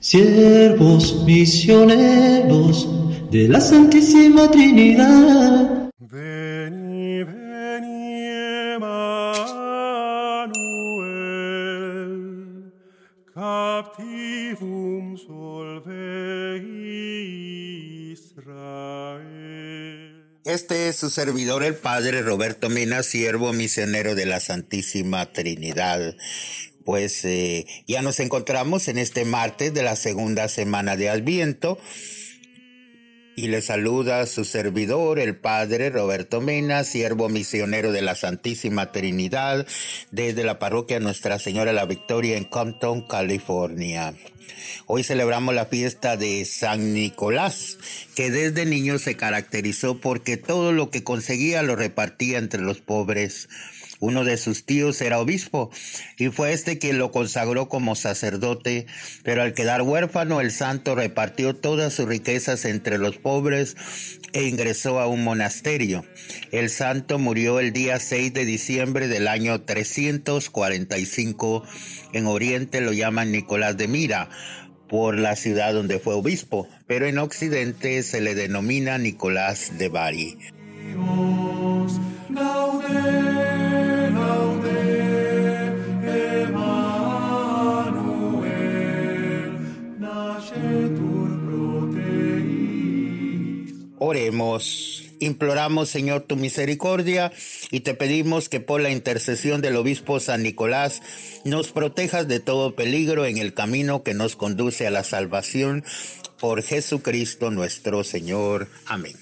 Siervos misioneros de la Santísima Trinidad. Veni, veni, Emmanuel, captivum solve Israel. Este es su servidor, el Padre Roberto Mena, siervo misionero de la Santísima Trinidad. Pues eh, ya nos encontramos en este martes de la segunda semana de Adviento y le saluda su servidor, el Padre Roberto Mena, siervo misionero de la Santísima Trinidad, desde la parroquia Nuestra Señora la Victoria en Compton, California. Hoy celebramos la fiesta de San Nicolás, que desde niño se caracterizó porque todo lo que conseguía lo repartía entre los pobres. Uno de sus tíos era obispo y fue este quien lo consagró como sacerdote, pero al quedar huérfano el santo repartió todas sus riquezas entre los pobres e ingresó a un monasterio. El santo murió el día 6 de diciembre del año 345. En Oriente lo llaman Nicolás de Mira por la ciudad donde fue obispo, pero en Occidente se le denomina Nicolás de Bari. Oremos. Imploramos, Señor, tu misericordia y te pedimos que por la intercesión del obispo San Nicolás nos protejas de todo peligro en el camino que nos conduce a la salvación por Jesucristo nuestro Señor. Amén.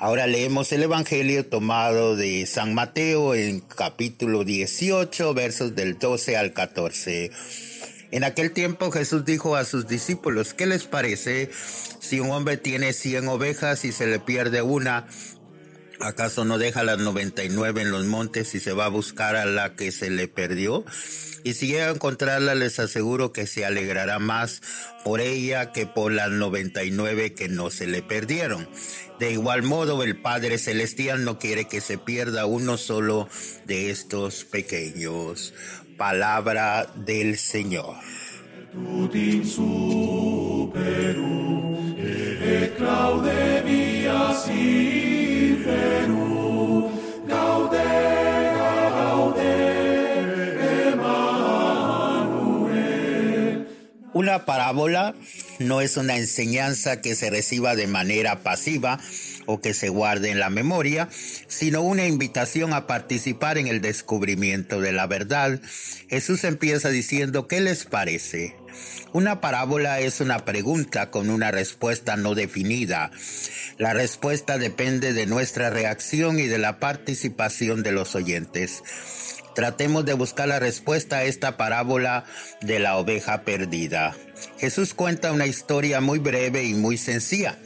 Ahora leemos el Evangelio tomado de San Mateo en capítulo 18, versos del 12 al 14. En aquel tiempo Jesús dijo a sus discípulos, ¿qué les parece si un hombre tiene cien ovejas y se le pierde una? ¿Acaso no deja las 99 en los montes y se va a buscar a la que se le perdió? Y si llega a encontrarla, les aseguro que se alegrará más por ella que por las 99 que no se le perdieron. De igual modo, el Padre Celestial no quiere que se pierda uno solo de estos pequeños palabra del Señor. Una parábola no es una enseñanza que se reciba de manera pasiva o que se guarde en la memoria, sino una invitación a participar en el descubrimiento de la verdad. Jesús empieza diciendo, ¿qué les parece? Una parábola es una pregunta con una respuesta no definida. La respuesta depende de nuestra reacción y de la participación de los oyentes. Tratemos de buscar la respuesta a esta parábola de la oveja perdida. Jesús cuenta una historia muy breve y muy sencilla.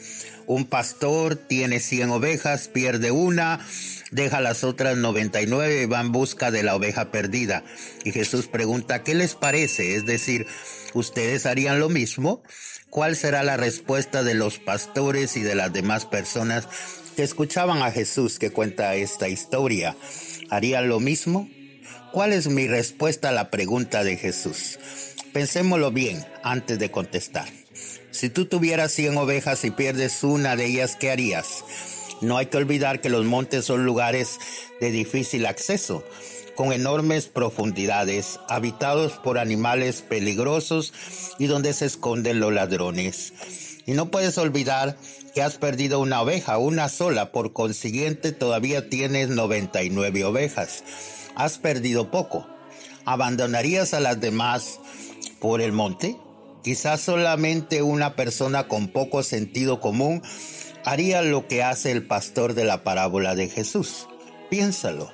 Un pastor tiene 100 ovejas, pierde una, deja las otras 99 y va en busca de la oveja perdida. Y Jesús pregunta, ¿qué les parece? Es decir, ¿ustedes harían lo mismo? ¿Cuál será la respuesta de los pastores y de las demás personas que escuchaban a Jesús que cuenta esta historia? ¿Harían lo mismo? ¿Cuál es mi respuesta a la pregunta de Jesús? Pensémoslo bien antes de contestar. Si tú tuvieras 100 ovejas y pierdes una de ellas, ¿qué harías? No hay que olvidar que los montes son lugares de difícil acceso, con enormes profundidades, habitados por animales peligrosos y donde se esconden los ladrones. Y no puedes olvidar que has perdido una oveja, una sola, por consiguiente todavía tienes 99 ovejas has perdido poco. ¿Abandonarías a las demás por el monte? Quizás solamente una persona con poco sentido común haría lo que hace el pastor de la parábola de Jesús. Piénsalo.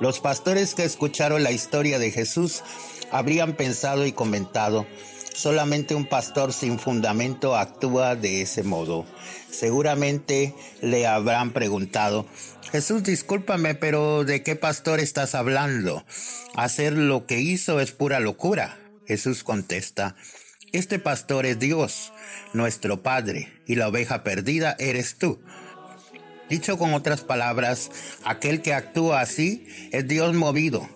Los pastores que escucharon la historia de Jesús habrían pensado y comentado, solamente un pastor sin fundamento actúa de ese modo. Seguramente le habrán preguntado, Jesús, discúlpame, pero ¿de qué pastor estás hablando? Hacer lo que hizo es pura locura. Jesús contesta, este pastor es Dios, nuestro Padre, y la oveja perdida eres tú. Dicho con otras palabras, aquel que actúa así es Dios movido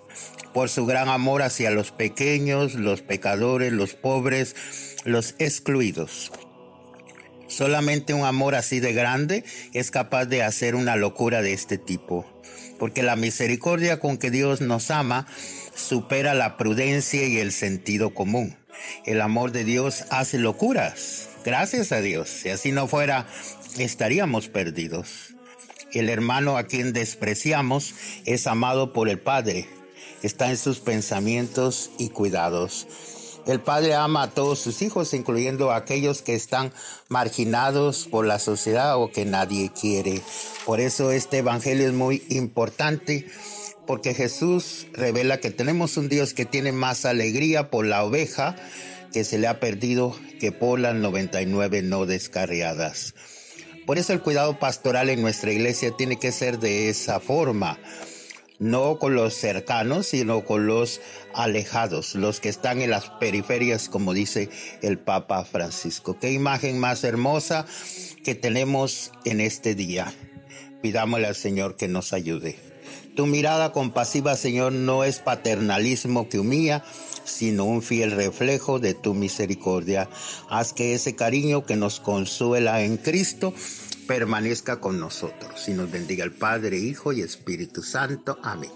por su gran amor hacia los pequeños, los pecadores, los pobres, los excluidos. Solamente un amor así de grande es capaz de hacer una locura de este tipo, porque la misericordia con que Dios nos ama supera la prudencia y el sentido común. El amor de Dios hace locuras, gracias a Dios. Si así no fuera, estaríamos perdidos. El hermano a quien despreciamos es amado por el Padre, está en sus pensamientos y cuidados. El Padre ama a todos sus hijos, incluyendo a aquellos que están marginados por la sociedad o que nadie quiere. Por eso este Evangelio es muy importante, porque Jesús revela que tenemos un Dios que tiene más alegría por la oveja que se le ha perdido que por las 99 no descarriadas. Por eso el cuidado pastoral en nuestra iglesia tiene que ser de esa forma no con los cercanos, sino con los alejados, los que están en las periferias, como dice el Papa Francisco. Qué imagen más hermosa que tenemos en este día. Pidámosle al Señor que nos ayude. Tu mirada compasiva, Señor, no es paternalismo que humilla, sino un fiel reflejo de tu misericordia. Haz que ese cariño que nos consuela en Cristo permanezca con nosotros y nos bendiga el Padre, Hijo y Espíritu Santo. Amén.